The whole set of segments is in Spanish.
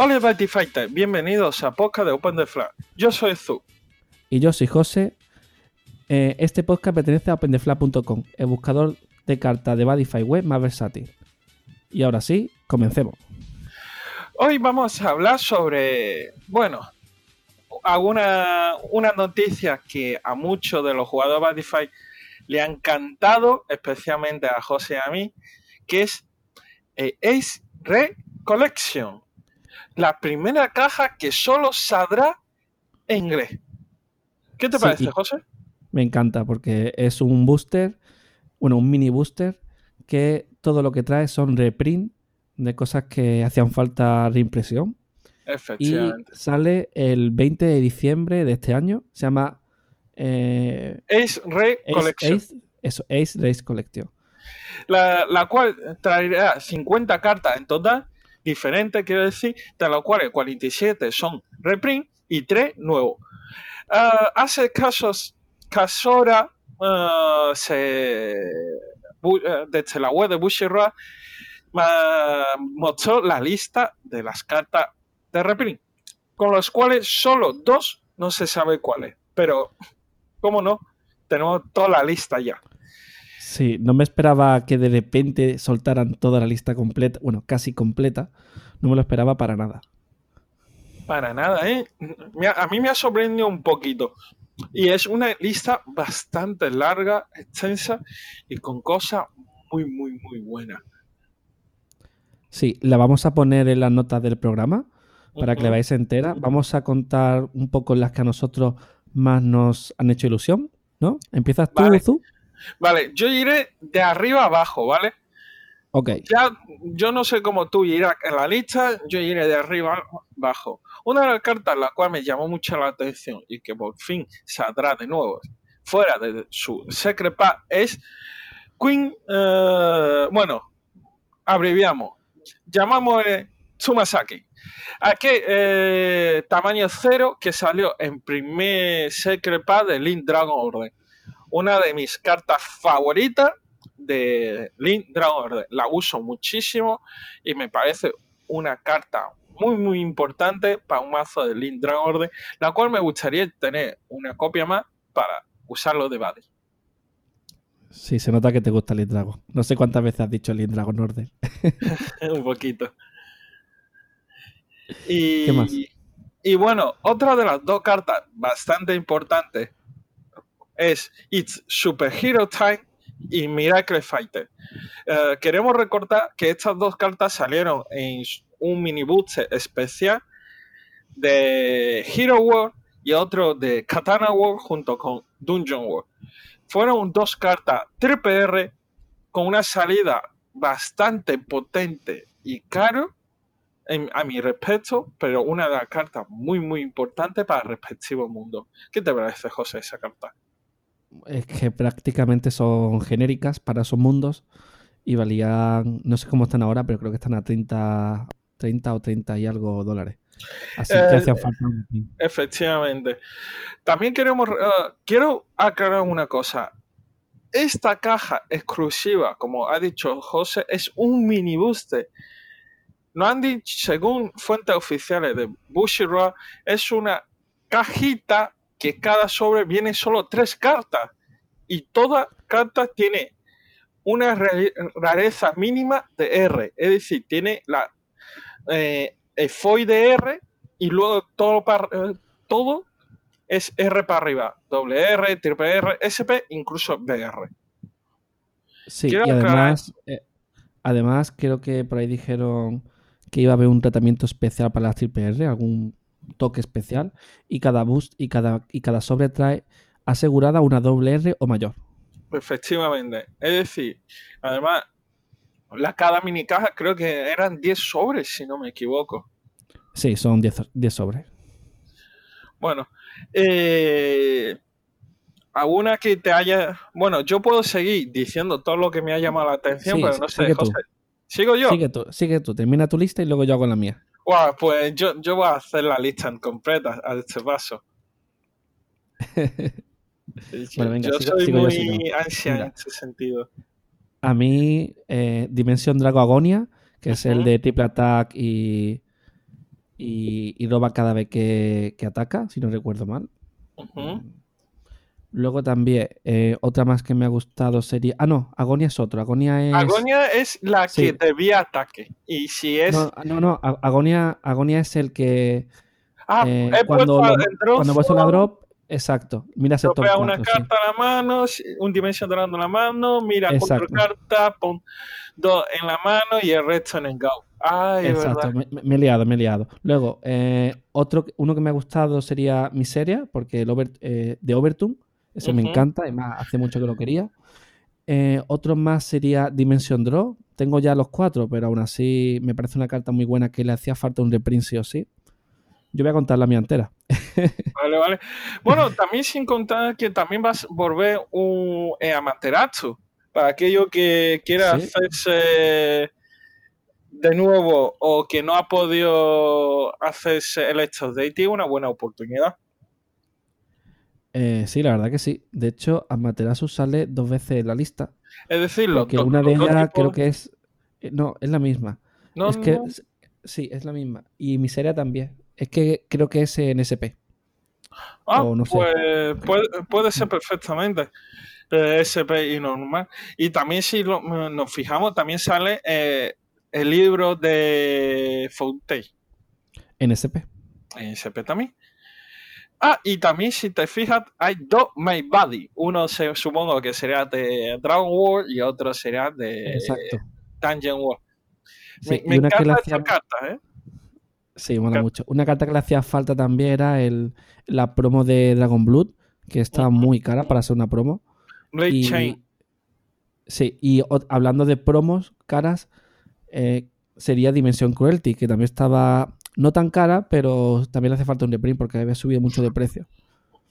Hola Mighty bienvenidos a Podcast de Open the Flag. Yo soy Zu. Y yo soy José. Eh, este podcast pertenece a OpenTheFlag.com, el buscador de cartas de Badify web más versátil. Y ahora sí, comencemos. Hoy vamos a hablar sobre, bueno, alguna una noticia que a muchos de los jugadores de Badify le han encantado, especialmente a José y a mí, que es eh, Ace Re Collection. La primera caja que solo saldrá en inglés. ¿Qué te parece, y- José? Me encanta porque es un booster, bueno, un mini booster, que todo lo que trae son reprint de cosas que hacían falta reimpresión. Y Efectivamente. sale el 20 de diciembre de este año. Se llama eh, Ace Re Ace, Collection. Ace- eso, Ace Race Collection. la, la cual traerá 50 cartas en total, diferentes, quiero decir, de las cuales 47 son reprint y 3 nuevos. Ah, hace casos, casora ah, se, bu- eh, desde la web de Bushiroad ah, mostró la lista de las cartas de reprint, con las cuales solo dos no se sabe cuáles, pero, ¿cómo no? Tenemos toda la lista ya. Sí, no me esperaba que de repente soltaran toda la lista completa, bueno, casi completa. No me lo esperaba para nada. Para nada, ¿eh? A mí me ha sorprendido un poquito. Y es una lista bastante larga, extensa y con cosas muy, muy, muy buenas. Sí, la vamos a poner en las notas del programa para que la veáis entera. Vamos a contar un poco las que a nosotros más nos han hecho ilusión, ¿no? ¿Empiezas tú, Vale. Zu? Vale, yo iré de arriba abajo, ¿vale? Ok. Ya, yo no sé cómo tú irás en la lista, yo iré de arriba abajo. Una de las cartas la cual me llamó mucho la atención y que por fin saldrá de nuevo fuera de su Secret Pack es Queen, eh, bueno, abreviamos, llamamos Tsumasaki. Aquí, eh, tamaño cero, que salió en primer Secret Pack de Link Dragon Order. Una de mis cartas favoritas de Link Dragon. La uso muchísimo y me parece una carta muy, muy importante para un mazo de Link Dragon Order, la cual me gustaría tener una copia más para usarlo de base. Sí, se nota que te gusta el Dragon. No sé cuántas veces has dicho el Dragon Order. un poquito. Y, ¿Qué más? y bueno, otra de las dos cartas bastante importantes es It's Superhero Time y Miracle Fighter. Eh, queremos recordar que estas dos cartas salieron en un mini booster especial de Hero World y otro de Katana World junto con Dungeon World. Fueron dos cartas triple R con una salida bastante potente y caro a mi respecto, pero una de las cartas muy muy importante para el respectivo mundo. ¿Qué te parece, José, esa carta? Es que prácticamente son genéricas para esos mundos y valían, no sé cómo están ahora, pero creo que están a 30, 30 o 30 y algo dólares. Así que Eh, hacían falta. Efectivamente. También queremos, eh, quiero aclarar una cosa. Esta caja exclusiva, como ha dicho José, es un mini booster. No han dicho, según fuentes oficiales de Bushiroad, es una cajita que cada sobre viene solo tres cartas. Y toda carta tiene una re- rareza mínima de R. Es decir, tiene la eh, el foil de R y luego todo, para, eh, todo es R para arriba. Doble R, triple R, SP, incluso BR. Sí, quiero y además, eh, además creo que por ahí dijeron que iba a haber un tratamiento especial para las triple R, algún toque especial, y cada boost y cada, y cada sobre trae asegurada una doble R o mayor. Efectivamente. Es decir, además, la cada mini caja creo que eran 10 sobres, si no me equivoco. Sí, son 10 10 sobres. Bueno, eh, alguna que te haya. Bueno, yo puedo seguir diciendo todo lo que me ha llamado la atención, Sí, pero sí, no sé. José. ¿Sigo yo? Sigue tú, sigue tú, termina tu lista y luego yo hago la mía. Guau, pues yo, yo voy a hacer la lista en completa a este paso. Bueno, venga, yo sigo- soy sigo muy yo. ansia en ese sentido. A mí, eh, Dimensión Drago Agonia, que es el de Triple Attack y, y, y roba cada vez que, que ataca, si no recuerdo mal. Ujú. Luego también, eh, otra más que me ha gustado sería. Ah, no, Agonia es otro. Agonia es. Agonia es la Sí. que debía ataque. Y si es. No, no, no, Agonia, Agonia es el que. ah, eh, cuando, lo- cuando puesto la drop, exacto. Miras el top una 4. sí. carta a la mano, un dimension dando en la mano, mira cuatro cartas, pon dos en la mano y el resto en el go. Ay, Exacto, me he liado, me he liado. Luego, eh, otro, uno que me ha gustado sería Miseria, porque el over, eh, de Overton, ese me encanta, además hace mucho que lo quería. Eh, otro más sería Dimension Draw. Tengo ya los cuatro, pero aún así me parece una carta muy buena que le hacía falta un reprint sí o sí. Yo voy a contar la mía entera. Vale, vale. Bueno, también sin contar que también vas a volver un eh, Amaterasu. Para aquello que quiera Sí. hacerse de nuevo o que no ha podido hacerse el Extra Day, tiene una buena oportunidad. Eh, sí, la verdad que sí. De hecho, Amaterasu sale dos veces en la lista. Es decir, Porque dos- una de ellas creo que es. eh, No, es la misma. No, es que no. sí, es la misma. Y Miseria también. Es que creo que es en SP. Ah, o no sé. pues puede, puede ser perfectamente eh, SP y normal. Y también si lo- nos fijamos, también sale eh, el libro de Fontaine. En SP. en SP también. Ah, y también si te fijas, hay dos My Body. Uno se, supongo que será de Dragon World y otro será de Exacto. Dungeon World. Sí, me me encanta hacía- esta carta, ¿eh? Sí, mola mucho. Una carta que le hacía falta también era el, la promo de Dragon Blood, que estaba Ujú. muy cara para ser una promo. Blade Y, Chain. sí, y o- hablando de promos caras, eh, sería Dimension Cruelty, que también estaba no tan cara, pero también le hace falta un reprint porque había subido mucho de precio.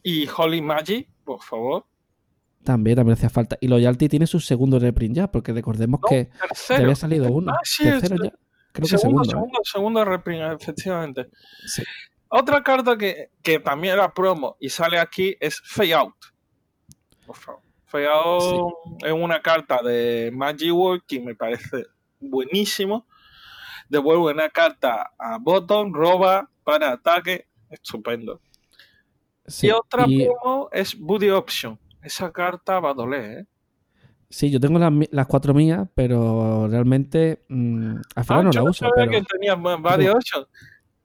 Y Holy Magic, por favor. También, también hacía falta. Y Loyalty tiene su segundo reprint ya, porque recordemos No, que tercero. había salido uno. Ah, sí, Tercero ya. Creo que segundo, segundo. ¿eh? segundo, segundo reprint, efectivamente. Sí. Otra carta que, que también era promo y sale aquí es Fade Out. Por favor. Fade Out es una carta de Magic World que me parece buenísimo. Devuelve una carta a botón, roba para ataque. Estupendo. Sí, Y otra y- promo es Booty Option. Esa carta va a doler, ¿eh? Sí, yo tengo las, cuatro mías, pero realmente mm, al final Ah, no yo la no uso. sabía Pero... que tenía No. Option.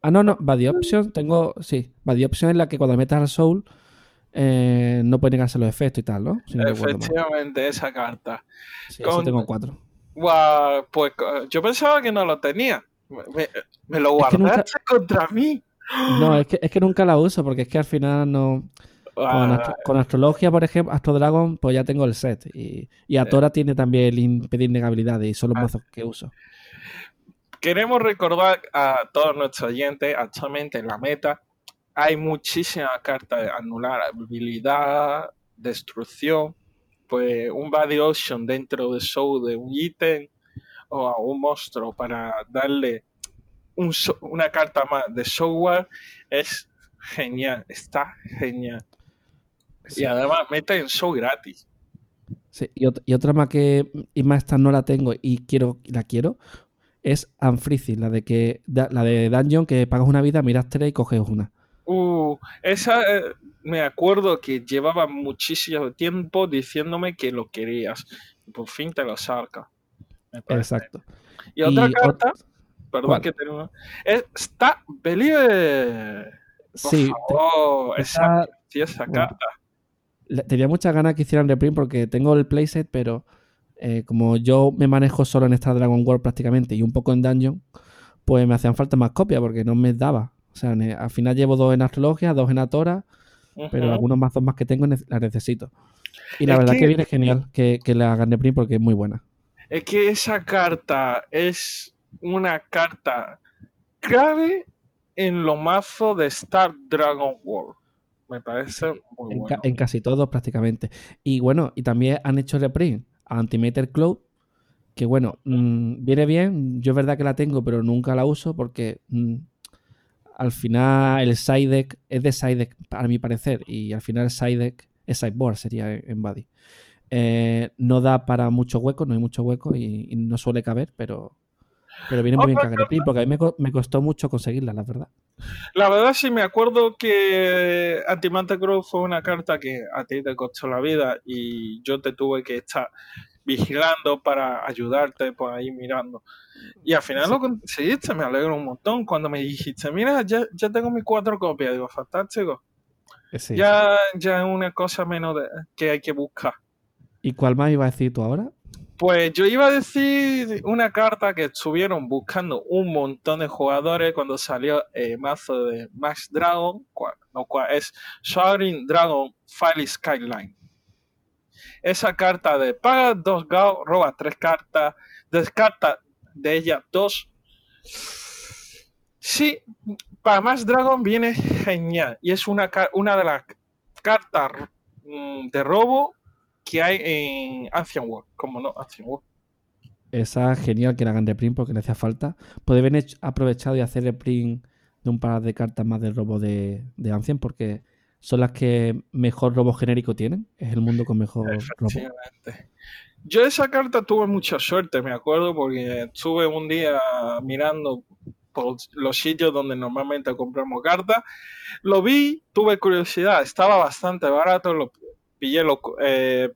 Ah, no, no, Body Option tengo, sí, Body Option es la que cuando metas al Soul eh, no puede negarse los efectos y tal, ¿no? Si. Efectivamente, esa carta. Sí, eso con- tengo cuatro. Guau, pues yo pensaba que no lo tenía. Me, me- me lo nunca- guardaste contra mí. No, es que, es que nunca la uso porque es que al final no... Con, Ah, astro- con astrología, por ejemplo, Astro Dragon, pues ya tengo el set. Y, y Atora tiene también el impedir negabilidades y son los Ah. mazos que uso. Queremos recordar a todos nuestros oyentes, actualmente en la meta hay muchísimas cartas de anular habilidad, destrucción, pues un body option dentro de show de un ítem o a un monstruo para darle un una carta más de software es genial, está genial. Sí. Y además mete en show gratis. Sí, y, ot- y otra más que y más esta no la tengo y quiero la quiero es Anfrizi, la de que la de Dungeon que pagas una vida, miras tres y coges una. Uh, esa eh, me acuerdo que llevaba muchísimo tiempo diciéndome que lo querías. Y por fin te lo saca. Exacto. Y otra Y carta, ot- perdón ¿cuál? que tengo. Es Está Believer. Por Sí, te- esa esa- preciosa bueno. carta. tenía muchas ganas que hicieran reprint porque tengo el playset, pero eh, como yo me manejo solo en esta Dragon World prácticamente y un poco en Dungeon, pues me hacían falta más copias porque no me daba. O sea, al final llevo dos en Astrologia, dos en Atora, pero Ujú. algunos mazos más que tengo las necesito. Y la Es verdad que, que- viene genial que, que la hagan reprint porque es muy buena. Es que esa carta es una carta clave en lo mazo de Star Dragon World. Me parece muy En, bueno. ca- en casi todos prácticamente. Y bueno, y también han hecho reprint a Antimatter Cloud, que bueno, mm, viene bien. Yo es verdad que la tengo, pero nunca la uso porque mm, al final el side deck es de side deck, para mi parecer, y al final el side deck es sideboard, sería en Buddy. Eh, no da para mucho hueco, no hay mucho hueco y no suele caber, pero Pero viene muy bien Cagreprint, porque a mí me, me costó mucho conseguirla, la verdad. La verdad sí me acuerdo que Antimante Cruz fue una carta que a ti te costó la vida y yo te tuve que estar vigilando para ayudarte por ahí mirando. Y al final Sí. lo conseguiste, me alegro un montón. Cuando me dijiste, mira, ya, ya tengo mis cuatro copias, digo, fantástico. Eh, sí. Ya, ya es una cosa menos de- que hay que buscar. ¿Y cuál más iba a decir tú ahora? Pues yo iba a decir una carta que estuvieron buscando un montón de jugadores cuando salió el mazo de Max Dragon, lo cual es Soaring Dragon File Skyline. Esa carta de paga dos GAO, roba tres cartas, descarta de ellas dos. Sí, para Max Dragon viene genial y es una, una de las cartas mm, de robo que hay en Ancient War, como no, Ancient War. Esa genial que la hagan reprint porque le hacía falta. Puede haber aprovechado y hacer reprint de un par de cartas más de robo de, de Ancient porque son las que mejor robo genérico tienen. Es el mundo con mejor robo. Yo esa carta tuve mucha suerte, me acuerdo, porque estuve un día mirando por los sitios donde normalmente compramos cartas. Lo vi, tuve curiosidad, estaba bastante barato, lo pillé los eh,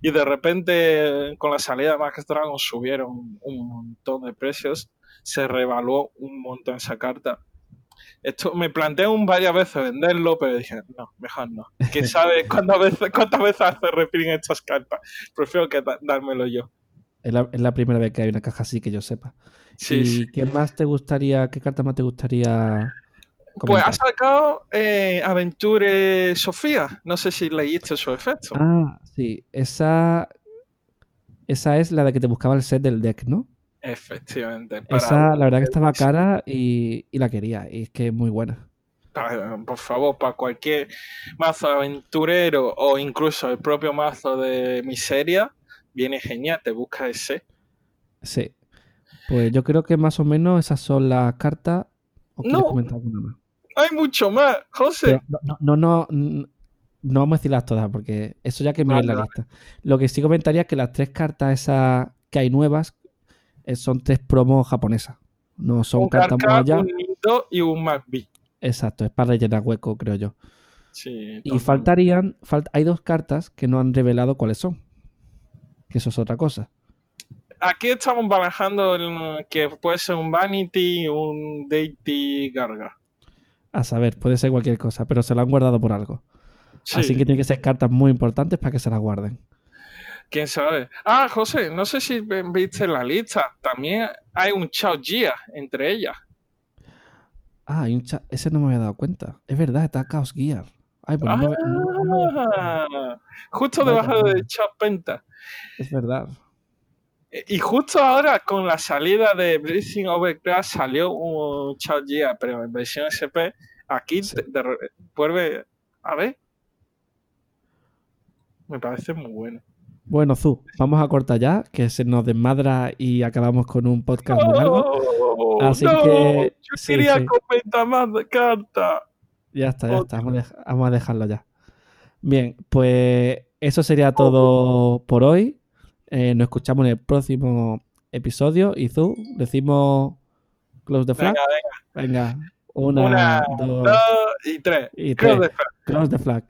y de repente con la salida de Max Dragon subieron un montón de precios, se revaluó un montón esa carta. Esto me planteé un varias veces venderlo, pero dije, no, mejor no. ¿Quién sabe cuántas veces, cuántas veces hace reprint estas cartas? Prefiero que dármelo yo. Es la, es la primera vez que hay una caja así que yo sepa. Sí, ¿Y sí. qué más te gustaría, qué carta más te gustaría Pues ha sacado eh, Aventure Sofía. No sé si leíste su efecto. Ah, sí. Esa, esa es la de que te buscaba el set del deck, ¿no? Efectivamente. para- Esa, la verdad que estaba cara y, y la quería. Y es que es muy buena. para- por favor, para cualquier mazo aventurero o incluso el propio mazo de miseria, viene genial, te busca ese. Sí. Pues yo creo que más o menos esas son las cartas. ¿O No. comentar alguna más? Hay mucho más, José. No, no, no, no, n- no vamos a decirlas todas porque eso ya que miréis Vale, la vale. lista. Lo que sí comentaría es que las tres cartas esas que hay nuevas eh, son tres promos japonesas. No son un cartas allá. un Nido y un MacB. Exacto, es para rellenar hueco, creo yo. Sí, Y faltarían, fal- hay dos cartas que no han revelado cuáles son. Que eso es otra cosa. Aquí estamos barajando el- que puede ser un Vanity, un Deity Garga. A saber, puede ser cualquier cosa, pero se lo han guardado por algo. Sí, Así que tienen que ser cartas muy importantes para que se las guarden. quién sabe. Ah, José, no sé si viste la lista. También hay un Chao Jia entre ellas. Ah, hay un cha- ese no me había dado cuenta. Es verdad, está Chaos Gear. Ay, pues no me- no- me. Ah, justo debajo de Chao Penta. Es verdad. Y justo ahora, con la salida de Blazing Overclass, salió un Chao Jia, pero en versión SP. Aquí Sí. de- de re- vuelve. A ver. Me parece muy bueno. Bueno, Zu, vamos a cortar ya, que se nos desmadra y acabamos con un podcast muy largo. Así no, que- yo sí, quería sí. comentar más de cartas. Ya está, ya está. Vamos a dejarlo ya. Bien, pues eso sería todo por hoy. Eh, nos escuchamos en el próximo episodio. Y Zu, decimos close the flag. Venga, venga. Venga, una, Una, dos dos y tres. y Close the flag.